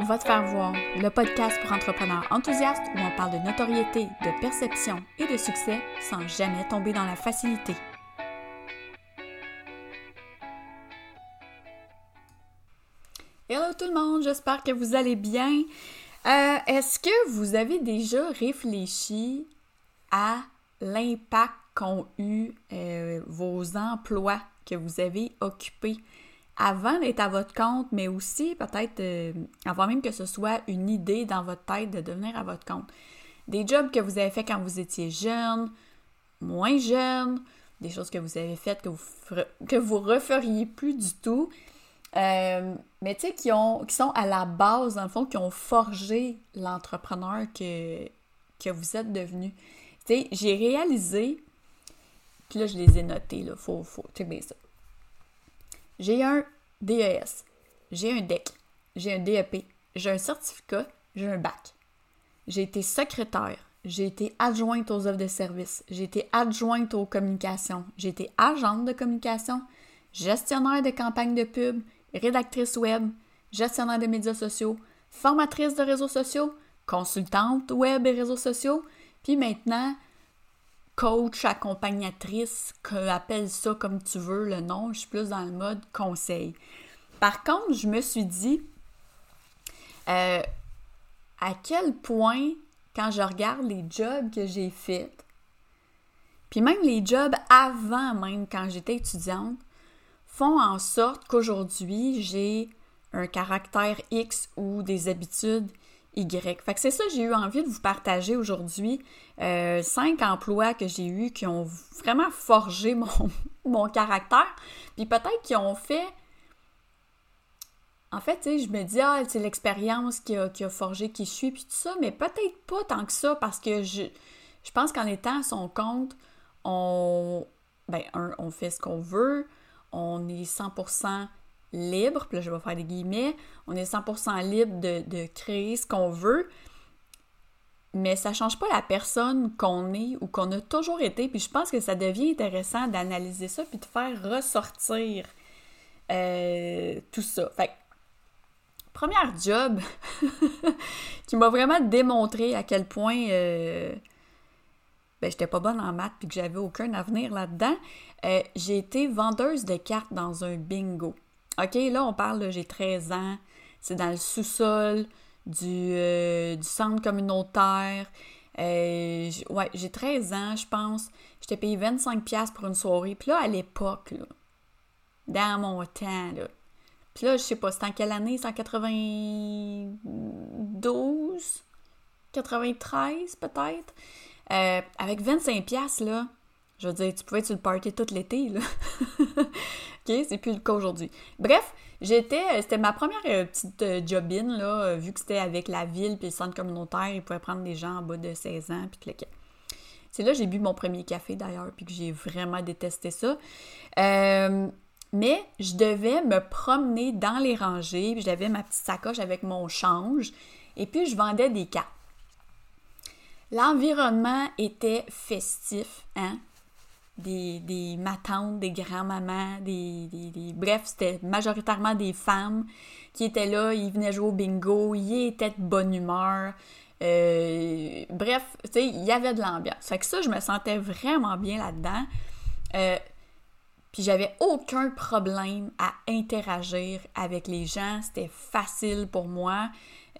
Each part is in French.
Va te faire voir, le podcast pour entrepreneurs enthousiastes où on parle de notoriété, de perception et de succès sans jamais tomber dans la facilité. Hello tout le monde, j'espère que vous allez bien. Euh, Est-ce que vous avez déjà réfléchi à l'impact qu'ont eu euh, vos emplois que vous avez occupés? Avant d'être à votre compte, mais aussi peut-être euh, avant même que ce soit une idée dans votre tête de devenir à votre compte. Des jobs que vous avez fait quand vous étiez jeune, moins jeune, des choses que vous avez faites que vous que vous referiez plus du tout. Euh, mais tu sais, qui, qui sont à la base, dans le fond, qui ont forgé l'entrepreneur que, vous êtes devenu. Tu j'ai réalisé, puis là, je les ai notés, là, faut, faut, ça. J'ai un DES, j'ai un DEC, j'ai un DEP, j'ai un certificat, j'ai un bac. J'ai été secrétaire, j'ai été adjointe aux offres de services, j'ai été adjointe aux communications, j'ai été agente de communication, gestionnaire de campagne de pub, rédactrice web, gestionnaire de médias sociaux, formatrice de réseaux sociaux, consultante web et réseaux sociaux, puis maintenant coach, accompagnatrice, que appelle ça comme tu veux le nom, je suis plus dans le mode conseil. Par contre, je me suis dit euh, à quel point, quand je regarde les jobs que j'ai faits, puis même les jobs avant même quand j'étais étudiante, font en sorte qu'aujourd'hui, j'ai un caractère X ou des habitudes Y. Fait que c'est ça que j'ai eu envie de vous partager aujourd'hui. Euh, cinq emplois que j'ai eus qui ont vraiment forgé mon, mon caractère, puis peut-être qui ont fait... En fait, je me dis, ah, c'est l'expérience qui a, qui a, forgé qui je suis, puis tout ça, mais peut-être pas tant que ça, parce que je, je pense qu'en étant à son compte, on, ben, un, on fait ce qu'on veut, on est 100% libre, puis là je vais faire des guillemets, on est 100% libre de, de créer ce qu'on veut, mais ça change pas la personne qu'on est ou qu'on a toujours été, puis je pense que ça devient intéressant d'analyser ça, puis de faire ressortir euh, tout ça. Fait première job qui m'a vraiment démontré à quel point euh, ben, j'étais pas bonne en maths puis que j'avais aucun avenir là-dedans, euh, j'ai été vendeuse de cartes dans un bingo. OK, là, on parle j'ai 13 ans, c'est dans le sous-sol du, euh, centre communautaire. Euh, ouais, j'ai 13 ans, je pense. J'étais payé 25$ pour une soirée. Puis là, à l'époque, dans mon temps, là, puis là, je sais pas, c'était en quelle année? C'est en 92? 93 peut-être? Euh, avec 25$, là, je veux dire, tu pouvais être sur le party tout l'été, là. C'est plus le cas aujourd'hui. Bref, j'étais... Euh, c'était ma première euh, petite euh, jobine, là, vu que c'était avec la ville puis le centre communautaire. Ils pouvaient prendre des gens en bas de 16 ans, puis que C'est là que j'ai bu mon premier café, d'ailleurs, puis que j'ai vraiment détesté ça. mais je devais me promener dans les rangées, puis j'avais ma petite sacoche avec mon change, et puis je vendais des cartes. L'environnement était festif, hein? Des, matantes, des grands-mamans, des, des, Bref, c'était majoritairement des femmes qui étaient là, ils venaient jouer au bingo, ils étaient de bonne humeur. Euh, bref, tu sais, il y avait de l'ambiance. Fait que ça, je me sentais vraiment bien là-dedans. Euh, puis j'avais aucun problème à interagir avec les gens. C'était facile pour moi.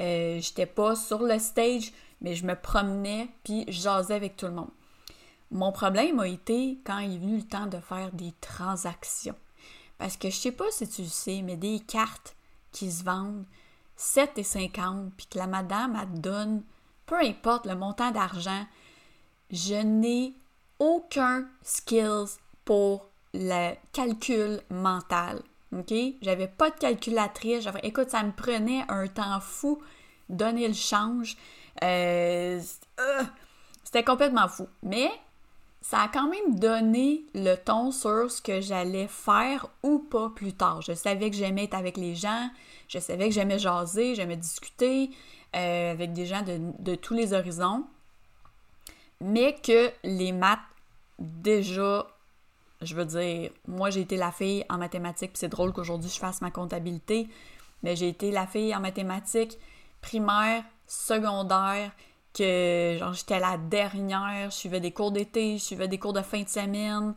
Euh, J'étais pas sur le stage mais je me promenais puis je jasais avec tout le monde. Mon problème a été quand il est venu le temps de faire des transactions. Parce que je sais pas si tu le sais, mais des cartes qui se vendent 7,50 puis que la madame elle donne peu importe le montant d'argent, je n'ai aucun skills pour le calcul mental. OK? J'avais pas de calculatrice. Écoute, ça me prenait un temps fou donner le change. Euh, euh, c'était complètement fou. Mais ça a quand même donné le ton sur ce que j'allais faire ou pas plus tard. Je savais que j'aimais être avec les gens, je savais que j'aimais jaser, j'aimais discuter euh, avec des gens de, de, tous les horizons, mais que les maths, déjà, je veux dire, moi j'ai été la fille en mathématiques, puis c'est drôle qu'aujourd'hui je fasse ma comptabilité, mais j'ai été la fille en mathématiques primaire, secondaire, que genre j'étais la dernière, je suivais des cours d'été, je suivais des cours de fin de semaine.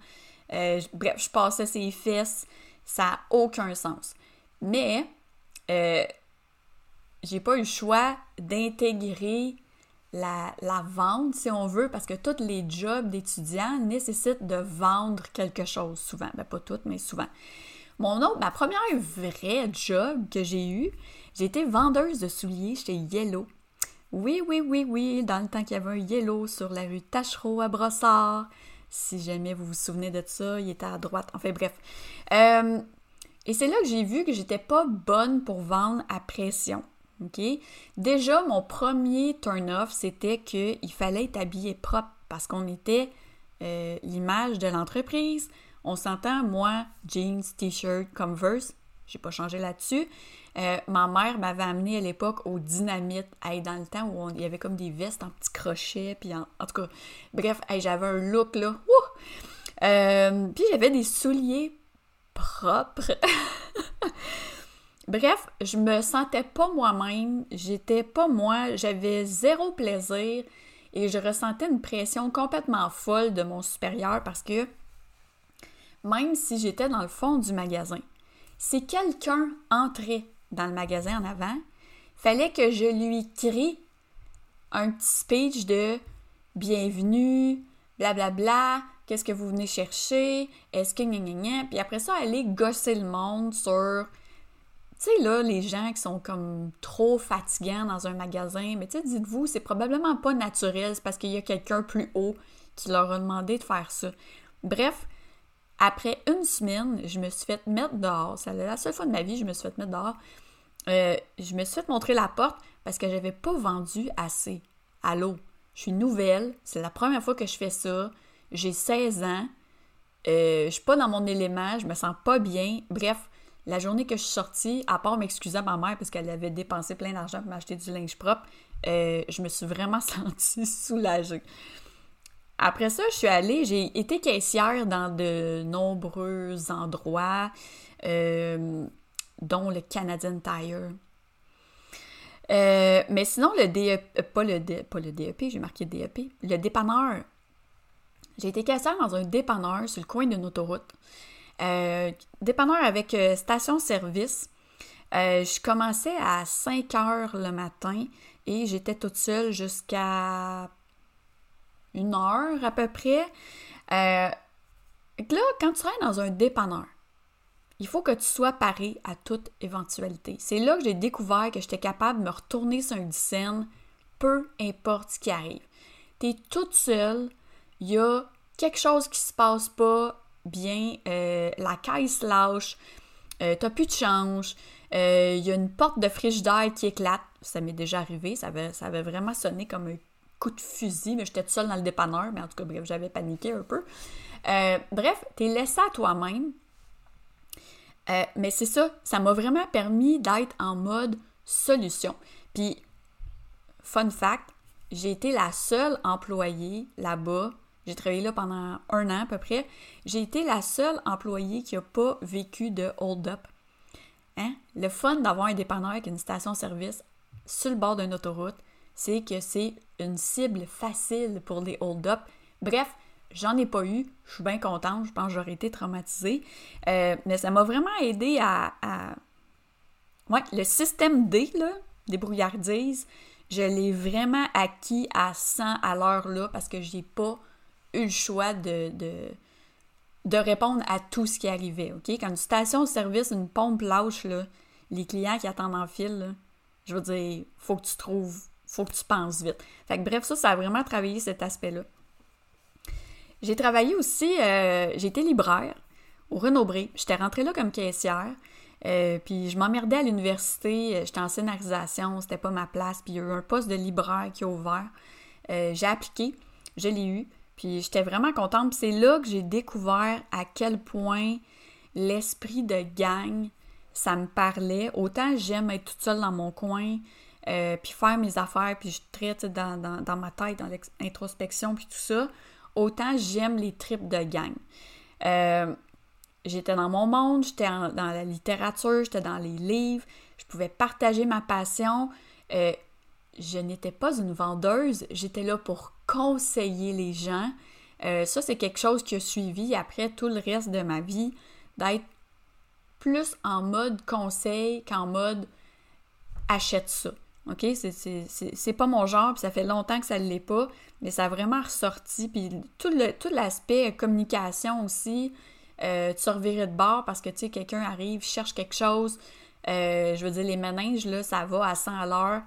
Euh, bref, je passais ses fesses. Ça n'a aucun sens. Mais euh, j'ai pas eu le choix d'intégrer la, la, vente, si on veut, parce que tous les jobs d'étudiants nécessitent de vendre quelque chose souvent. Ben, pas toutes, mais souvent. Mon autre, ma première vraie job que j'ai eue, j'ai été vendeuse de souliers chez Yellow. Oui, oui, oui, oui, dans le temps qu'il y avait un Yellow sur la rue Tachereau à Brossard. Si jamais vous vous souvenez de ça, il était à droite. Enfin bref. Euh, et c'est là que j'ai vu que j'étais pas bonne pour vendre à pression. OK? Déjà, mon premier turn-off, c'était qu'il fallait être habillé propre parce qu'on était euh, l'image de l'entreprise. On s'entend, moi, jeans, t-shirt, Converse, j'ai pas changé là-dessus. Euh, ma mère m'avait amené à l'époque au dynamite, dans le temps où il y avait comme des vestes en petits crochets, puis en, tout cas, bref, j'avais un look là. Euh, puis j'avais des souliers propres. Bref, je me sentais pas moi-même, j'étais pas moi, j'avais zéro plaisir et je ressentais une pression complètement folle de mon supérieur parce que même si j'étais dans le fond du magasin, si quelqu'un entrait dans le magasin en avant, fallait que je lui crie un petit speech de bienvenue, blablabla, bla, bla, qu'est-ce que vous venez chercher, est-ce que gna, puis après ça, aller gosser le monde sur tu sais, là, les gens qui sont comme trop fatigants dans un magasin, mais tu sais, dites-vous, c'est probablement pas naturel, c'est parce qu'il y a quelqu'un plus haut qui leur a demandé de faire ça. Bref, après une semaine, je me suis fait mettre dehors. C'est la seule fois de ma vie que je me suis fait mettre dehors. Euh, je me suis fait montrer la porte parce que j'avais pas vendu assez. Allô? Je suis nouvelle, c'est la première fois que je fais ça. J'ai 16 ans. Euh, je suis pas dans mon élément, je me sens pas bien. Bref, la journée que je suis sortie, à part m'excuser à ma mère parce qu'elle avait dépensé plein d'argent pour m'acheter du linge propre, euh, je me suis vraiment sentie soulagée. Après ça, je suis allée, j'ai été caissière dans de nombreux endroits, euh, dont le Canadian Tire. Euh, mais sinon, le DEP, pas le, pas le DEP, j'ai marqué DEP, le dépanneur. J'ai été caissière dans un dépanneur sur le coin d'une autoroute. Euh, dépanneur avec euh, station-service. Euh, je commençais à 5 heures le matin et j'étais toute seule jusqu'à une heure à peu près. là, quand tu rentres dans un dépanneur, il faut que tu sois paré à toute éventualité. C'est là que j'ai découvert que j'étais capable de me retourner sur un scène, peu importe ce qui arrive. Tu es toute seule, il y a quelque chose qui se passe pas, bien, euh, la caisse lâche, euh, t'as plus de change, euh, il y a une porte de frigidaire qui éclate. Ça m'est déjà arrivé, ça avait, ça avait vraiment sonné comme un coup de fusil, mais j'étais toute seule dans le dépanneur, mais en tout cas, bref, j'avais paniqué un peu. bref, t'es laissé à toi-même. mais c'est ça, ça m'a vraiment permis d'être en mode solution. Puis, fun fact, j'ai été la seule employée là-bas j'ai travaillé là pendant un an à peu près. J'ai été la seule employée qui n'a pas vécu de hold-up. Hein? Le fun d'avoir un dépanneur avec une station-service sur le bord d'une autoroute, c'est que c'est une cible facile pour les hold-up. Bref, j'en ai pas eu. Je suis bien contente. Je pense que j'aurais été traumatisée. Euh, mais ça m'a vraiment aidé à, Ouais, le système D, là, des brouillardises, je l'ai vraiment acquis à 100 à l'heure là parce que j'ai pas eu le choix de, de, répondre à tout ce qui arrivait, OK? Quand une station-service, une pompe lâche, là, les clients qui attendent en fil, je veux dire, faut que tu trouves, faut que tu penses vite. Bref, ça, ça a vraiment travaillé cet aspect-là. J'ai travaillé aussi, euh, été libraire au Renaud-Bré. J'étais rentrée là comme caissière. Euh, puis je m'emmerdais à l'université, euh, j'étais en scénarisation, c'était pas ma place, puis il y a eu un poste de libraire qui a ouvert. j'ai appliqué, je l'ai eu. Puis j'étais vraiment contente. c'est là que j'ai découvert à quel point l'esprit de gang, ça me parlait. Autant j'aime être toute seule dans mon coin, euh, puis faire mes affaires, puis je traite dans, ma tête, dans l'introspection, puis tout ça. Autant j'aime les tripes de gang. Euh, j'étais dans mon monde, j'étais dans la littérature, j'étais dans les livres, je pouvais partager ma passion. Euh, je n'étais pas une vendeuse, j'étais là pour conseiller les gens. Ça, c'est quelque chose qui a suivi après tout le reste de ma vie, d'être plus en mode conseil qu'en mode achète ça. OK? C'est pas mon genre, puis ça fait longtemps que ça ne l'est pas, mais ça a vraiment ressorti. Puis tout l'aspect communication aussi, euh, tu revirais de bord parce que, tu sais, quelqu'un arrive, cherche quelque chose. Euh, je veux dire, les méninges, là, ça va à 100 à l'heure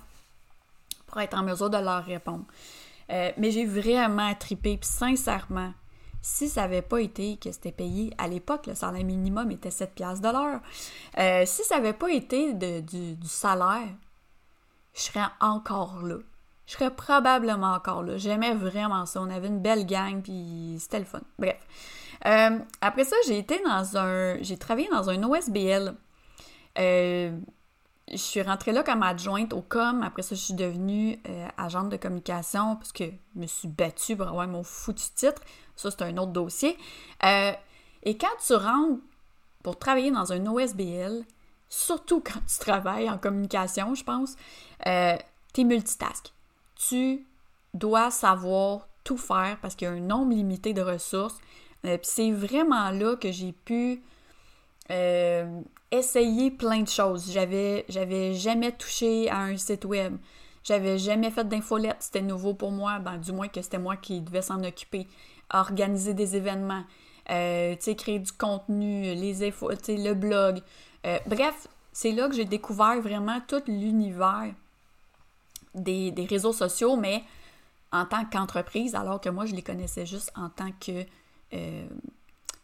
pour être en mesure de leur répondre. Euh, mais j'ai vraiment tripé, puis sincèrement, si ça n'avait pas été que c'était payé à l'époque, le salaire minimum était 7 piastres de l'heure. si ça n'avait pas été du, salaire, je serais encore là. Je serais probablement encore là. J'aimais vraiment ça. On avait une belle gang, puis c'était le fun. Bref. Euh, après ça, j'ai été dans un. J'ai travaillé dans un OSBL. Euh, je suis rentrée là comme adjointe au com. Après ça, je suis devenue euh, agente de communication parce que je me suis battue pour avoir mon foutu titre. Ça, c'est un autre dossier. et quand tu rentres pour travailler dans un OSBL, surtout quand tu travailles en communication, je pense, tu es multitask. Tu dois savoir tout faire parce qu'il y a un nombre limité de ressources. Euh, puis c'est vraiment là que j'ai pu euh, essayer plein de choses. J'avais, j'avais jamais touché à un site web. J'avais jamais fait d'infolette. C'était nouveau pour moi. Ben, du moins que c'était moi qui devais s'en occuper. Organiser des événements. Euh, créer du contenu, les infos, le blog. Bref, c'est là que j'ai découvert vraiment tout l'univers des, réseaux sociaux, mais en tant qu'entreprise, alors que moi, je les connaissais juste en tant que euh,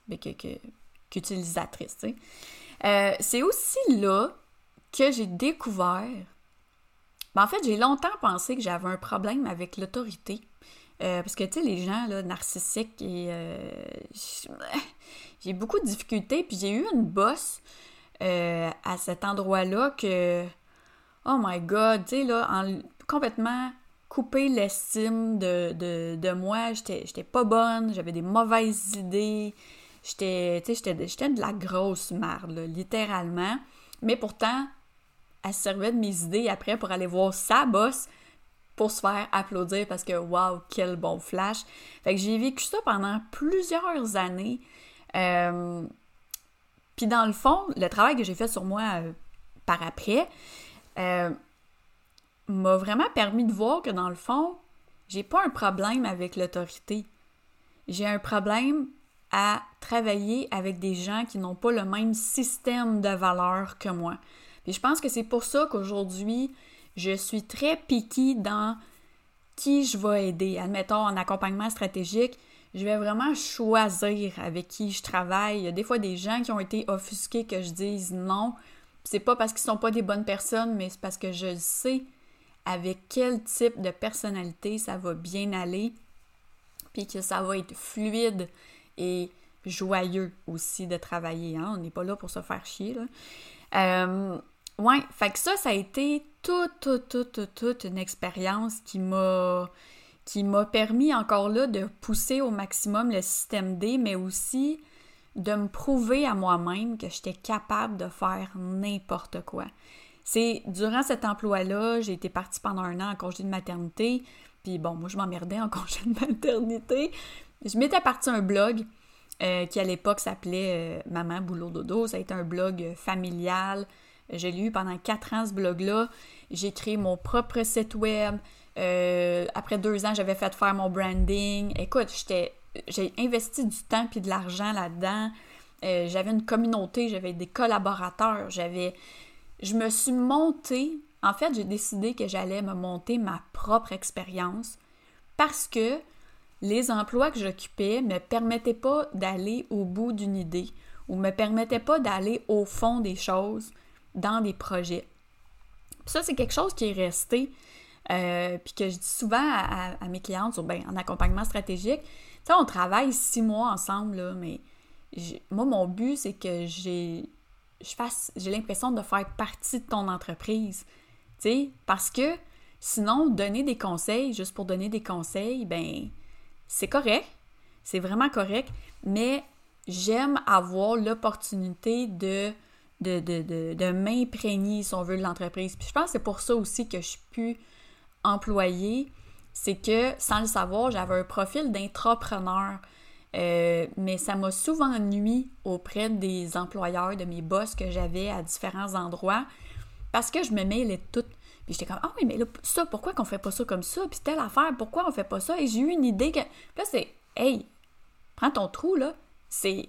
ben, qu'utilisatrice. Euh, c'est aussi là que j'ai découvert. Ben, en fait, j'ai longtemps pensé que j'avais un problème avec l'autorité. Euh, parce que, tu sais, les gens narcissiques, et, j'ai beaucoup de difficultés. Puis j'ai eu une bosse à cet endroit-là que, oh my god, tu sais, là, en, complètement couper l'estime de, de, de, moi. J'étais pas bonne, j'avais des mauvaises idées. J'étais de la grosse merde, littéralement. Mais pourtant, elle servait de mes idées après pour aller voir sa boss pour se faire applaudir parce que waouh, quel bon flash. Fait que j'ai vécu ça pendant plusieurs années. Euh, puis dans le fond, le travail que j'ai fait sur moi euh, par après, euh, m'a vraiment permis de voir que dans le fond, j'ai pas un problème avec l'autorité. J'ai un problème à travailler avec des gens qui n'ont pas le même système de valeurs que moi. Puis je pense que c'est pour ça qu'aujourd'hui, je suis très piquée dans qui je vais aider. Admettons, en accompagnement stratégique, je vais vraiment choisir avec qui je travaille. Il y a des fois des gens qui ont été offusqués que je dise non. C'est pas parce qu'ils sont pas des bonnes personnes, mais c'est parce que je sais avec quel type de personnalité ça va bien aller, puis que ça va être fluide et joyeux aussi de travailler. Hein? On n'est pas là pour se faire chier. Là. Euh, ouais, fait que ça, ça a été toute, toute, toute, toute une expérience qui m'a qui m'a permis encore là de pousser au maximum le système D, mais aussi de me prouver à moi-même que j'étais capable de faire n'importe quoi. C'est durant cet emploi-là, j'ai été partie pendant un an en congé de maternité. Puis bon, moi, je m'emmerdais en congé de maternité. Je m'étais partie un blog euh, qui à l'époque s'appelait euh, Maman Boulot Dodo. Ça a été un blog familial. J'ai lu pendant quatre ans ce blog-là. J'ai créé mon propre site web. Euh, après deux ans, j'avais fait faire mon branding. Écoute, j'ai investi du temps puis de l'argent là-dedans. j'avais une communauté, j'avais des collaborateurs, j'avais je me suis montée, en fait, j'ai décidé que j'allais me monter ma propre expérience parce que les emplois que j'occupais ne me permettaient pas d'aller au bout d'une idée ou me permettaient pas d'aller au fond des choses dans des projets. ça, c'est quelque chose qui est resté, euh, puis que je dis souvent à, mes clientes ben, en accompagnement stratégique. Tu on travaille six mois ensemble, là, mais moi, mon but, c'est que j'ai j'ai l'impression de faire partie de ton entreprise. Tu sais, parce que sinon, donner des conseils juste pour donner des conseils, ben, c'est correct. C'est vraiment correct. Mais j'aime avoir l'opportunité de de, de, de, m'imprégner, si on veut, de l'entreprise. Puis je pense que c'est pour ça aussi que je suis plus employée. C'est que, sans le savoir, j'avais un profil d'intrapreneur. Euh, mais ça m'a souvent nuit auprès des employeurs, de mes boss que j'avais à différents endroits, parce que je me mêlais toutes. Puis j'étais comme, ah oui, mais là, ça, pourquoi qu'on fait pas ça comme ça? Puis telle affaire, pourquoi on fait pas ça? Et j'ai eu une idée que. Puis là, c'est, hey, prends ton trou, là. C'est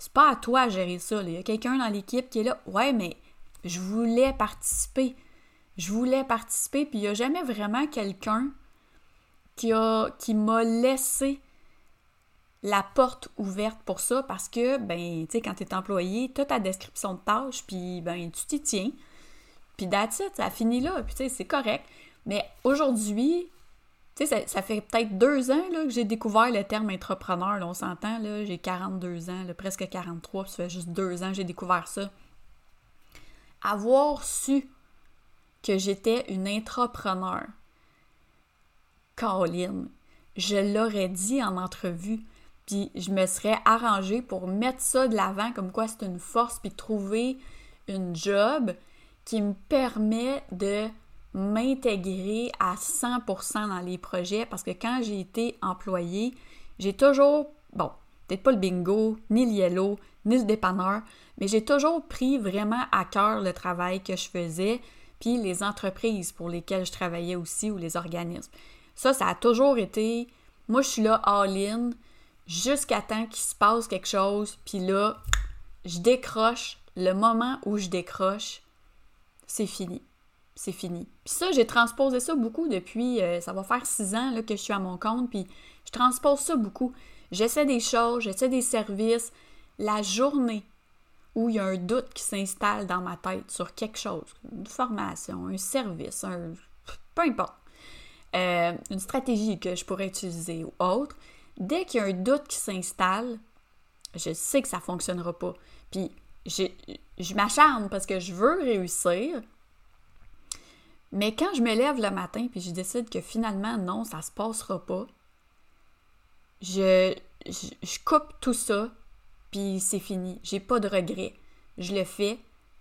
c'est pas à toi à gérer ça. Il y a quelqu'un dans l'équipe qui est là. Ouais, mais je voulais participer. Je voulais participer, puis il n'y a jamais vraiment quelqu'un qui, a, qui m'a laissé la porte ouverte pour ça parce que, ben, tu sais, quand tu es employé, tu as ta description de tâche, puis, ben, tu t'y tiens. Puis, that's it, ça finit là, puis, tu sais, c'est correct. Mais aujourd'hui, tu sais, ça, fait peut-être deux ans là, que j'ai découvert le terme entrepreneur. Là, on s'entend, là, j'ai 42 ans, presque 43, puis ça fait juste deux ans que j'ai découvert ça. Avoir su que j'étais une entrepreneur, Caroline, je l'aurais dit en entrevue, puis je me serais arrangée pour mettre ça de l'avant, comme quoi c'est une force, puis trouver une job qui me permet de m'intégrer à 100% dans les projets parce que quand j'ai été employée, j'ai toujours, bon, peut-être pas le bingo, ni le yellow, ni le dépanneur, mais j'ai toujours pris vraiment à cœur le travail que je faisais, puis les entreprises pour lesquelles je travaillais aussi ou les organismes. Ça, ça a toujours été, moi je suis là all-in jusqu'à temps qu'il se passe quelque chose, puis là, je décroche. Le moment où je décroche, c'est fini c'est fini. Puis ça, j'ai transposé ça beaucoup depuis, euh, ça va faire six ans là, que je suis à mon compte, puis je transpose ça beaucoup. J'essaie des choses, j'essaie des services. La journée où il y a un doute qui s'installe dans ma tête sur quelque chose, une formation, un service, un... peu importe, euh, une stratégie que je pourrais utiliser ou autre, dès qu'il y a un doute qui s'installe, je sais que ça ne fonctionnera pas. Puis je m'acharne parce que je veux réussir, mais quand je me lève le matin puis je décide que finalement, non, ça se passera pas, je, je, coupe tout ça, puis c'est fini. J'ai pas de regrets. Je le fais,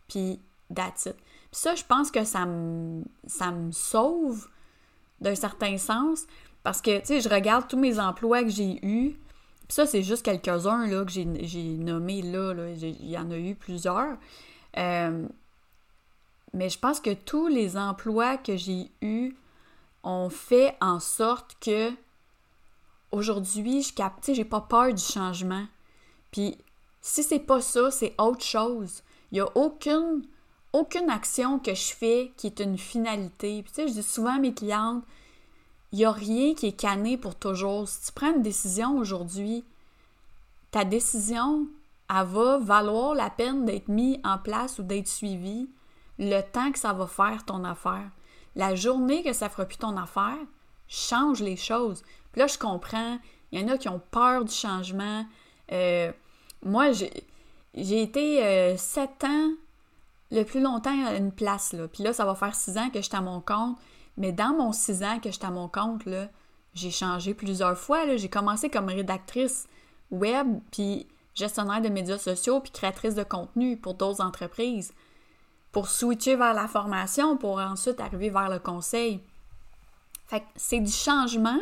puis that's it. Puis ça, je pense que ça me, ça sauve d'un certain sens, parce que, tu sais, je regarde tous mes emplois que j'ai eus, puis ça, c'est juste quelques-uns là, que j'ai nommés là, là. il y en a eu plusieurs. Euh, mais je pense que tous les emplois que j'ai eus ont fait en sorte que aujourd'hui, je capte, j'ai pas peur du changement. Puis si c'est pas ça, c'est autre chose. Il y a aucune aucune action que je fais qui est une finalité. Puis tu sais, je dis souvent à mes clientes, il n'y a rien qui est canné pour toujours. Si tu prends une décision aujourd'hui, ta décision, elle va valoir la peine d'être mise en place ou d'être suivie le temps que ça va faire ton affaire. La journée que ça fera plus ton affaire, change les choses. Puis là, je comprends, il y en a qui ont peur du changement. Euh, moi, j'ai été euh, sept ans le plus longtemps à une place, là. Puis là, ça va faire six ans que je suis à mon compte. Mais dans mon six ans que je suis à mon compte, j'ai changé plusieurs fois. J'ai commencé comme rédactrice web, puis gestionnaire de médias sociaux, puis créatrice de contenu pour d'autres entreprises pour switcher vers la formation, pour ensuite arriver vers le conseil. Fait que c'est du changement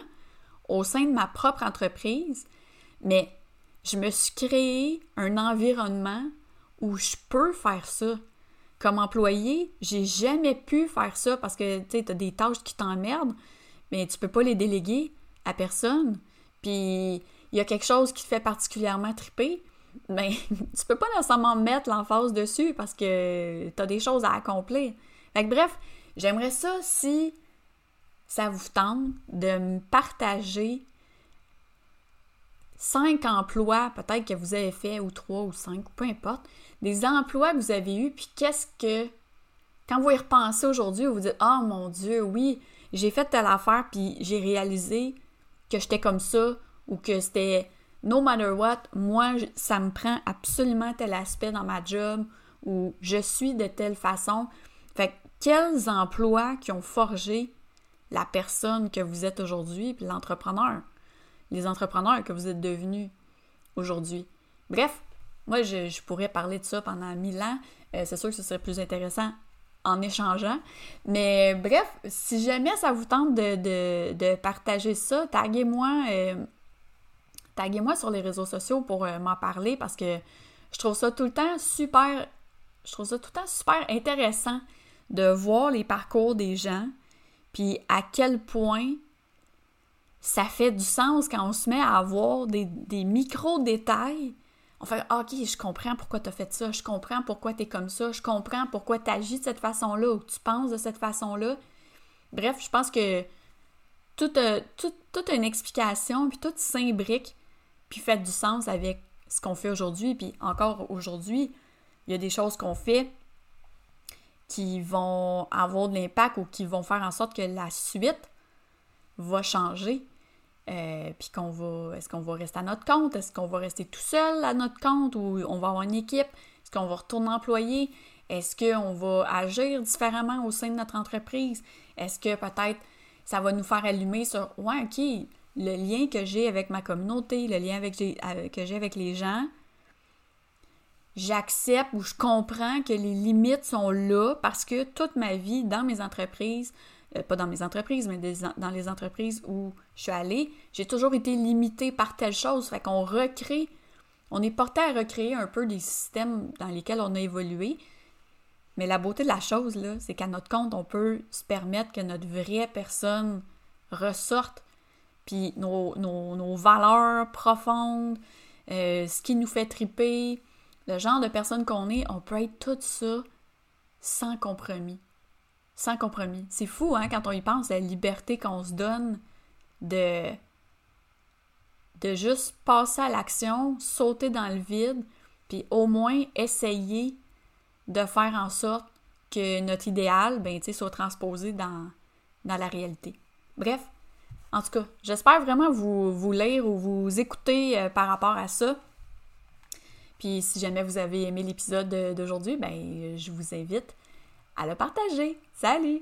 au sein de ma propre entreprise, mais je me suis créé un environnement où je peux faire ça. Comme employé, j'ai jamais pu faire ça parce que tu as des tâches qui t'emmerdent, mais tu peux pas les déléguer à personne. Puis il y a quelque chose qui te fait particulièrement triper, ben, tu peux pas nécessairement mettre l'emphase dessus parce que tu as des choses à accomplir. Fait bref, j'aimerais ça si ça vous tente de me partager cinq emplois, peut-être que vous avez fait, ou trois ou cinq, peu importe, des emplois que vous avez eus, puis qu'est-ce que, quand vous y repensez aujourd'hui, vous vous dites, oh mon Dieu, oui, j'ai fait telle affaire, puis j'ai réalisé que j'étais comme ça, ou que c'était no matter what, moi, ça me prend absolument tel aspect dans ma job ou je suis de telle façon. Fait quels emplois qui ont forgé la personne que vous êtes aujourd'hui, puis l'entrepreneur, les entrepreneurs que vous êtes devenus aujourd'hui. Bref, moi, je, pourrais parler de ça pendant mille ans. Euh, c'est sûr que ce serait plus intéressant en échangeant. Mais bref, si jamais ça vous tente de, partager ça, taguez-moi euh, taguez-moi sur les réseaux sociaux pour euh, m'en parler parce que je trouve ça tout le temps super je trouve ça tout le temps super intéressant de voir les parcours des gens puis à quel point ça fait du sens quand on se met à avoir des, micro-détails on fait OK, je comprends pourquoi tu as fait ça, je comprends pourquoi tu es comme ça, je comprends pourquoi tu agis de cette façon-là ou tu penses de cette façon-là. Bref, je pense que toute, euh, toute, une explication, puis tout s'imbrique, puis fait du sens avec ce qu'on fait aujourd'hui. Puis encore aujourd'hui, il y a des choses qu'on fait qui vont avoir de l'impact ou qui vont faire en sorte que la suite va changer. Euh, puis qu'on va, est-ce qu'on va rester à notre compte? Est-ce qu'on va rester tout seul à notre compte ou on va avoir une équipe? Est-ce qu'on va retourner employé? Est-ce qu'on va agir différemment au sein de notre entreprise? Est-ce que peut-être ça va nous faire allumer sur, ouais, OK, le lien que j'ai avec ma communauté, le lien avec, que j'ai avec les gens, j'accepte ou je comprends que les limites sont là parce que toute ma vie dans mes entreprises, euh, pas dans mes entreprises, mais dans les entreprises où je suis allée, j'ai toujours été limitée par telle chose. Fait qu'on recrée, on est porté à recréer un peu des systèmes dans lesquels on a évolué. Mais la beauté de la chose, là, c'est qu'à notre compte, on peut se permettre que notre vraie personne ressorte. Puis nos, valeurs profondes, euh, ce qui nous fait triper, le genre de personne qu'on est, on peut être tout ça sans compromis sans compromis. C'est fou, hein, quand on y pense, la liberté qu'on se donne de, de juste passer à l'action, sauter dans le vide, puis au moins essayer de faire en sorte que notre idéal, ben, soit transposé dans, la réalité. Bref, en tout cas, j'espère vraiment vous, vous lire ou vous écouter euh, par rapport à ça. Puis si jamais vous avez aimé l'épisode d'aujourd'hui, ben, je vous invite à le partager. Salut!